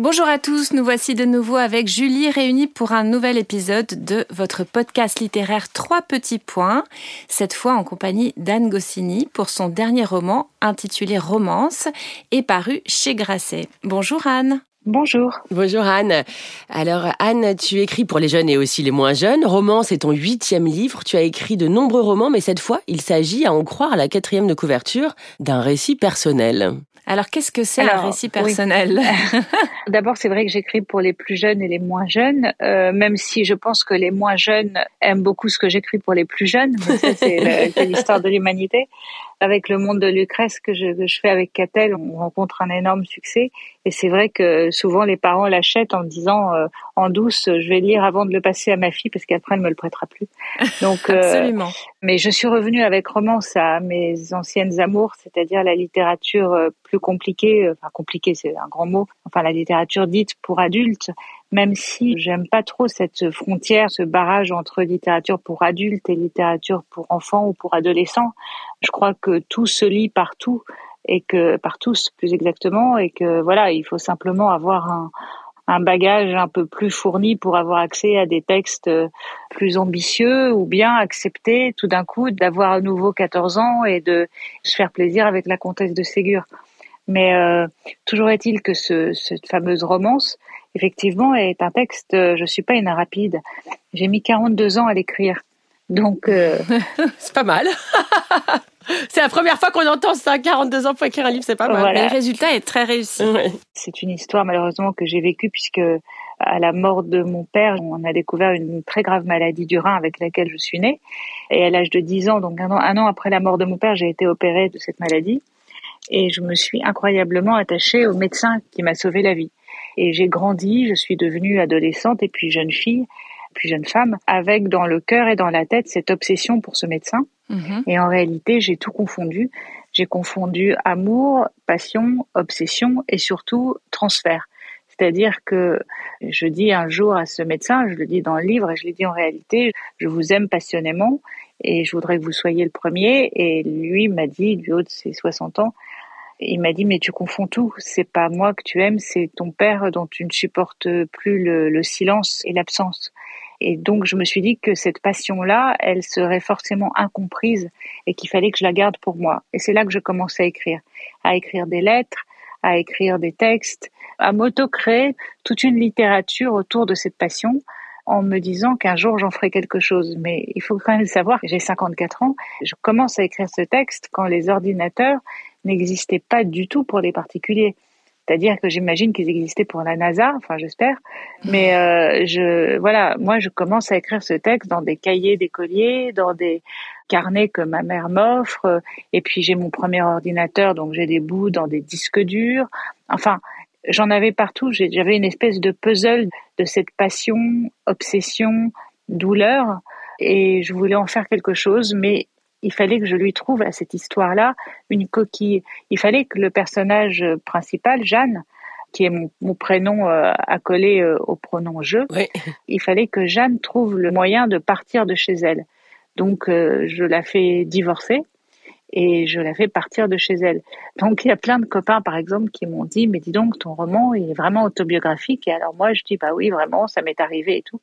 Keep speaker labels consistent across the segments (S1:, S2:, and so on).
S1: Bonjour à tous, nous voici de nouveau avec Julie réunis pour un nouvel épisode de votre podcast littéraire Trois petits points, cette fois en compagnie d'Anne Goscinny pour son dernier roman intitulé Romance et paru chez Grasset. Bonjour Anne.
S2: Bonjour.
S3: Bonjour Anne. Alors Anne, tu écris pour les jeunes et aussi les moins jeunes. Roman, c'est ton huitième livre. Tu as écrit de nombreux romans, mais cette fois, il s'agit, à en croire à la quatrième de couverture, d'un récit personnel.
S1: Alors qu'est-ce que c'est un récit
S2: oui.
S1: personnel?
S2: D'abord, c'est vrai que j'écris pour les plus jeunes et les moins jeunes, euh, même si je pense que les moins jeunes aiment beaucoup ce que j'écris pour les plus jeunes. C'est l'histoire de l'humanité. Avec le monde de Lucrèce que je, que je fais avec Catel, on rencontre un énorme succès. Et c'est vrai que souvent les parents l'achètent en me disant euh, en douce, je vais lire avant de le passer à ma fille parce qu'après elle me le prêtera plus. Donc, euh,
S1: Absolument.
S2: Mais je suis revenue avec romance à mes anciennes amours, c'est-à-dire la littérature euh, plus compliquée, euh, enfin compliquée c'est un grand mot, enfin la littérature dite pour adultes, même si j'aime pas trop cette frontière, ce barrage entre littérature pour adultes et littérature pour enfants ou pour adolescents. Je crois que tout se lit partout et que par tous plus exactement et que voilà, il faut simplement avoir un un bagage un peu plus fourni pour avoir accès à des textes euh, plus ambitieux ou bien accepter tout d'un coup d'avoir à nouveau 14 ans et de se faire plaisir avec la comtesse de Ségur. Mais euh, toujours est-il que ce, cette fameuse romance, effectivement, est un texte, euh, je suis pas une rapide. J'ai mis 42 ans à l'écrire. Donc, euh,
S3: C'est pas mal. c'est la première fois qu'on entend ça, 42 ans pour écrire un livre, c'est pas mal.
S2: Voilà.
S1: Mais le résultat est très réussi.
S3: Ouais.
S2: c'est une histoire malheureusement que j'ai vécue puisque à la mort de mon père, on a découvert une très grave maladie du rein avec laquelle je suis née. Et à l'âge de 10 ans, donc un an, un an après la mort de mon père, j'ai été opérée de cette maladie. Et je me suis incroyablement attachée au médecin qui m'a sauvé la vie. Et j'ai grandi, je suis devenue adolescente et puis jeune fille, puis jeune femme, avec dans le cœur et dans la tête cette obsession pour ce médecin.
S1: Mhm.
S2: Et en réalité, j'ai tout confondu. J'ai confondu amour, passion, obsession et surtout transfert. C'est-à-dire que je dis un jour à ce médecin, je le dis dans le livre et je le dis en réalité, je vous aime passionnément et je voudrais que vous soyez le premier. Et lui m'a dit, du haut de ses 60 ans, il m'a dit, mais tu confonds tout. C'est pas moi que tu aimes, c'est ton père dont tu ne supportes plus le, le silence et l'absence. Et donc, je me suis dit que cette passion-là, elle serait forcément incomprise et qu'il fallait que je la garde pour moi. Et c'est là que je commençais à écrire, à écrire des lettres, à écrire des textes, à m'auto-créer toute une littérature autour de cette passion en me disant qu'un jour j'en ferai quelque chose. Mais il faut quand même savoir que j'ai 54 ans, je commence à écrire ce texte quand les ordinateurs n'existaient pas du tout pour les particuliers. C'est-à-dire que j'imagine qu'ils existaient pour la NASA, enfin j'espère. Mais euh, je, voilà, moi je commence à écrire ce texte dans des cahiers d'écoliers, dans des carnets que ma mère m'offre. Et puis j'ai mon premier ordinateur, donc j'ai des bouts dans des disques durs. Enfin, j'en avais partout. J'avais une espèce de puzzle de cette passion, obsession, douleur. Et je voulais en faire quelque chose, mais il fallait que je lui trouve à cette histoire-là une coquille. Il fallait que le personnage principal, Jeanne, qui est mon, mon prénom euh, accolé euh, au pronom je, il fallait que Jeanne trouve le moyen de partir de chez elle. Donc euh, je la fais divorcer et je la fais partir de chez elle. Donc il y a plein de copains par exemple qui m'ont dit mais dis donc ton roman il est vraiment autobiographique et alors moi je dis bah oui vraiment ça m'est arrivé et tout.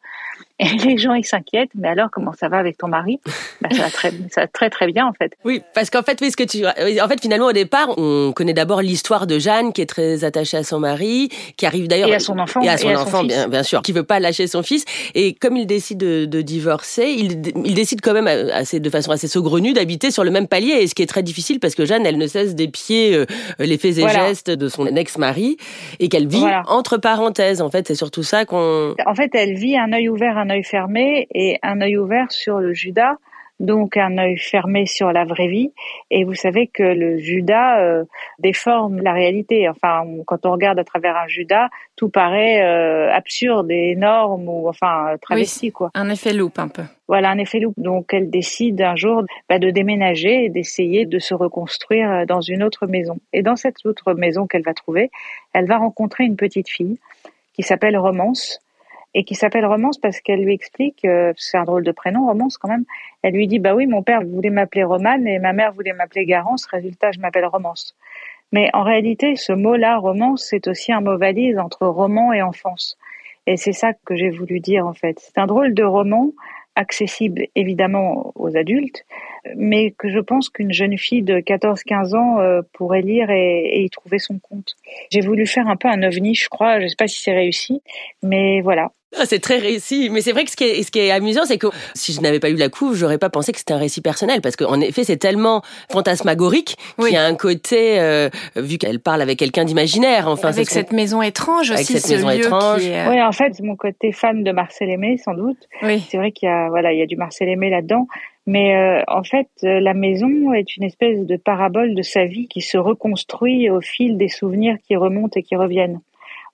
S2: Et les gens ils s'inquiètent mais alors comment ça va avec ton mari? Bah, ça va très ça va très très bien en fait.
S3: Oui, parce qu'en fait, oui, ce que tu, en fait, finalement, au départ, on connaît d'abord l'histoire de Jeanne, qui est très attachée à son mari, qui arrive d'ailleurs
S2: Et à son enfant
S3: et à son enfant,
S2: fils.
S3: bien, bien sûr, qui veut pas lâcher son fils. Et comme il décide de, de divorcer, il, il décide quand même assez, de façon assez saugrenue d'habiter sur le même palier, et ce qui est très difficile parce que Jeanne, elle ne cesse d'épier euh, les faits et
S2: Voilà.
S3: gestes de son ex-mari, et qu'elle vit
S2: Voilà.
S3: entre parenthèses. En fait, c'est surtout ça qu'on.
S2: En fait elle vit un œil ouvert un œil fermé et un œil ouvert sur le Judas donc un œil fermé sur la vraie vie. Et vous savez que le Judas euh, déforme la réalité. Enfin, quand on regarde à travers un Judas, tout paraît euh, absurde et énorme ou enfin travesti quoi.
S1: Un effet loupe un peu.
S2: Voilà, un effet loupe. Donc elle décide un jour bah, de déménager et d'essayer de se reconstruire euh, dans une autre maison. Et dans cette autre maison qu'elle va trouver, elle va rencontrer une petite fille qui s'appelle Romance et qui s'appelle Romance parce qu'elle lui explique, euh, c'est un drôle de prénom, Romance quand même, elle lui dit, bah oui, mon père voulait m'appeler Romane et ma mère voulait m'appeler Garance, résultat, je m'appelle Romance. Mais en réalité, ce mot-là, romance, c'est aussi un mot valise entre roman et enfance. Et c'est ça que j'ai voulu dire en fait. C'est un drôle de roman accessible évidemment aux adultes, mais que je pense qu'une jeune fille de 14-15 ans euh, pourrait lire et, y trouver son compte. J'ai voulu faire un peu un ovni, je crois. Je ne sais pas si c'est réussi, mais voilà.
S3: Ah, c'est très réussi, mais c'est vrai que ce qui est, ce qui est amusant, c'est que si je n'avais pas eu la couve, j'aurais pas pensé que c'était un récit personnel, parce qu'en effet, c'est tellement fantasmagorique qu'il y a un côté, euh, vu qu'elle parle avec quelqu'un d'imaginaire. Enfin,
S1: avec cette maison étrange
S3: avec
S1: aussi,
S3: cette maison étrange.
S2: Euh, oui, en fait, mon côté fan de Marcel Aimé, sans doute. Oui. C'est vrai qu'il y a, voilà, il y a du Marcel Aimé là-dedans. Mais euh, en fait, la maison est une espèce de parabole de sa vie qui se reconstruit au fil des souvenirs qui remontent et qui reviennent.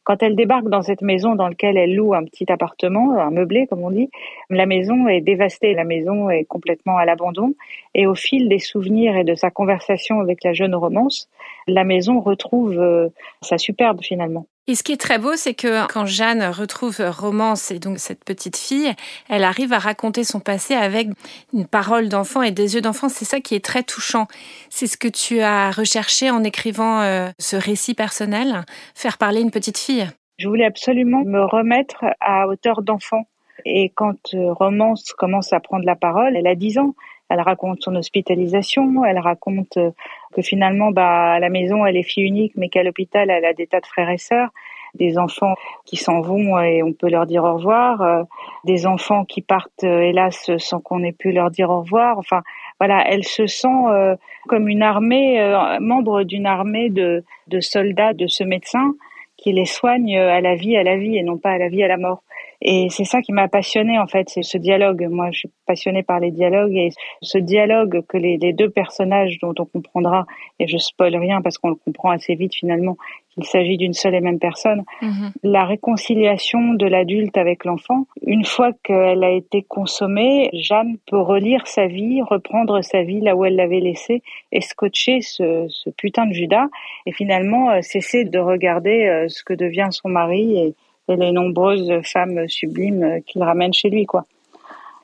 S2: Quand elle débarque dans cette maison dans laquelle elle loue un petit appartement, un meublé comme on dit, la maison est dévastée, la maison est complètement à l'abandon. Et au fil des souvenirs et de sa conversation avec la jeune romance, la maison retrouve euh, sa superbe finalement.
S1: Et ce qui est très beau, c'est que quand Jeanne retrouve Romance et donc cette petite fille, elle arrive à raconter son passé avec une parole d'enfant et des yeux d'enfant. C'est ça qui est très touchant. C'est ce que tu as recherché en écrivant euh, ce récit personnel, faire parler une petite fille.
S2: Je voulais absolument me remettre à hauteur d'enfant. Et quand euh, Romance commence à prendre la parole, elle a 10 ans. Elle raconte son hospitalisation, elle raconte euh, que finalement, bah, à la maison, elle est fille unique, mais qu'à l'hôpital, elle a des tas de frères et sœurs, des enfants qui s'en vont et on peut leur dire au revoir, euh, des enfants qui partent, euh, hélas, sans qu'on ait pu leur dire au revoir. Enfin, voilà, elle se sent comme une armée, membre d'une armée de, de soldats de ce médecin qui les soigne à la vie, à la vie et non pas à la vie, à la mort. Et c'est ça qui m'a passionné en fait, c'est ce dialogue. Moi, je suis passionnée par les dialogues et ce dialogue que les, les deux personnages dont on comprendra, et je spoil rien parce qu'on le comprend assez vite finalement, qu'il s'agit d'une seule et même personne, mm-hmm. la réconciliation de l'adulte avec l'enfant. Une fois qu'elle a été consommée, Jeanne peut relire sa vie, reprendre sa vie là où elle l'avait laissée et scotcher ce, ce putain de Judas et finalement euh, cesser de regarder euh, ce que devient son mari et et les nombreuses femmes sublimes qu'il ramène chez lui, quoi.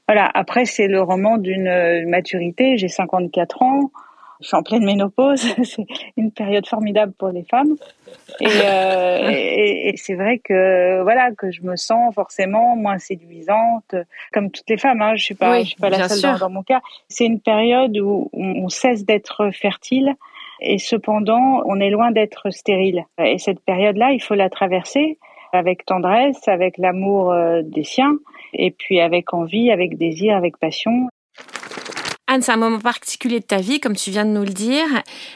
S2: Voilà. Après, c'est le roman d'une maturité. J'ai 54 ans. Je suis en pleine ménopause. c'est une période formidable pour les femmes. Euh, et, et, c'est vrai que voilà que je me sens forcément moins séduisante, comme toutes les femmes. Hein. Je suis pas, je suis pas la seule dans, mon cas. C'est une période où on cesse d'être fertile et cependant on est loin d'être stérile. Et cette période-là, il faut la traverser avec tendresse, avec l'amour euh, des siens, et puis avec envie, avec désir, avec passion.
S1: Anne, c'est un moment particulier de ta vie, comme tu viens de nous le dire.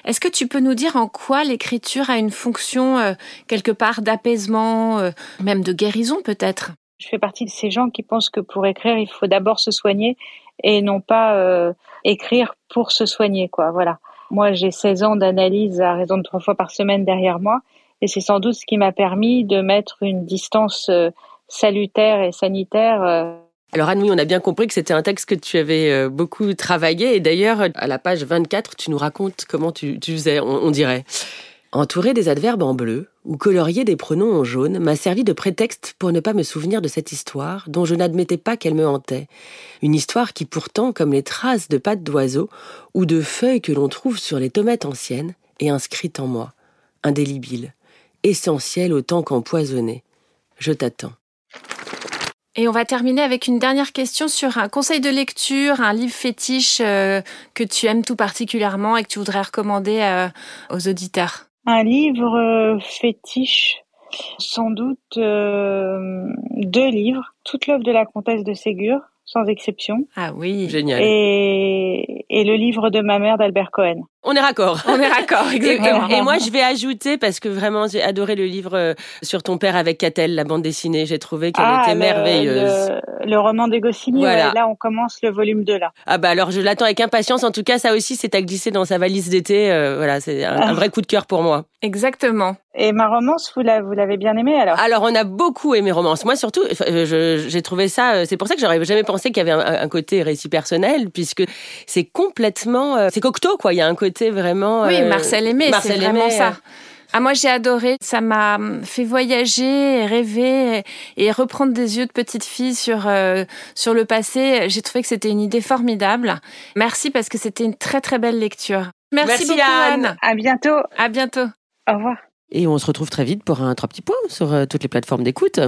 S1: Est-ce que tu peux nous dire en quoi l'écriture a une fonction euh, quelque part d'apaisement, euh, même de guérison peut-être?
S2: Je fais partie de ces gens qui pensent que pour écrire, il faut d'abord se soigner et non pas écrire pour se soigner, quoi. Voilà. Moi, j'ai 16 ans d'analyse à raison de trois fois par semaine derrière moi et c'est sans doute ce qui m'a permis de mettre une distance euh, salutaire et sanitaire. Euh.
S3: Alors Anne, oui, on a bien compris que c'était un texte que tu avais euh, beaucoup travaillé. Et d'ailleurs, à la page 24, tu nous racontes comment tu, faisais, on, dirait. Entouré des adverbes en bleu ou colorier des pronoms en jaune m'a servi de prétexte pour ne pas me souvenir de cette histoire dont je n'admettais pas qu'elle me hantait. Une histoire qui pourtant, comme les traces de pattes d'oiseaux ou de feuilles que l'on trouve sur les tomates anciennes, est inscrite en moi, indélébile essentiel autant qu'empoisonné. Je t'attends.
S1: Et on va terminer avec une dernière question sur un conseil de lecture, un livre fétiche euh, que tu aimes tout particulièrement et que tu voudrais recommander euh, aux auditeurs.
S2: Un livre euh, fétiche, sans doute deux livres, toute l'œuvre de la comtesse de Ségur, sans exception.
S1: Ah oui,
S3: génial.
S2: Et, et le livre de ma mère d'Albert Cohen.
S3: On est raccord.
S1: On est raccord, exactement.
S3: Et, moi, je vais ajouter, parce que vraiment, j'ai adoré le livre euh, sur ton père avec Catel, la bande dessinée. J'ai trouvé qu'elle ah, était merveilleuse.
S2: Le, roman de Goscinny, voilà. là, on commence le volume 2, là.
S3: Ah bah alors, je l'attends avec impatience. En tout cas, ça aussi, c'est à glisser dans sa valise d'été. Euh, voilà, c'est un, un, vrai coup de cœur pour moi.
S1: Exactement.
S2: Et ma romance, vous l'avez bien aimée alors?
S3: Alors on a beaucoup aimé romance. Moi surtout, j'ai trouvé ça. Euh, c'est pour ça que j'aurais jamais pensé qu'il y avait un, côté récit personnel, puisque c'est complètement, euh, c'est Cocteau quoi. Il y a un côté vraiment.
S1: Oui, euh, Marcel Aimé, c'est vraiment ça. Ah, moi, j'ai adoré. Ça m'a fait voyager, rêver et reprendre des yeux de petite fille sur, sur le passé. J'ai trouvé que c'était une idée formidable. Merci parce que c'était une très, très belle lecture. Merci, beaucoup, Anne.
S2: À bientôt.
S1: À bientôt.
S2: Au revoir.
S3: Et on se retrouve très vite pour un trois petits points sur euh, toutes les plateformes d'écoute.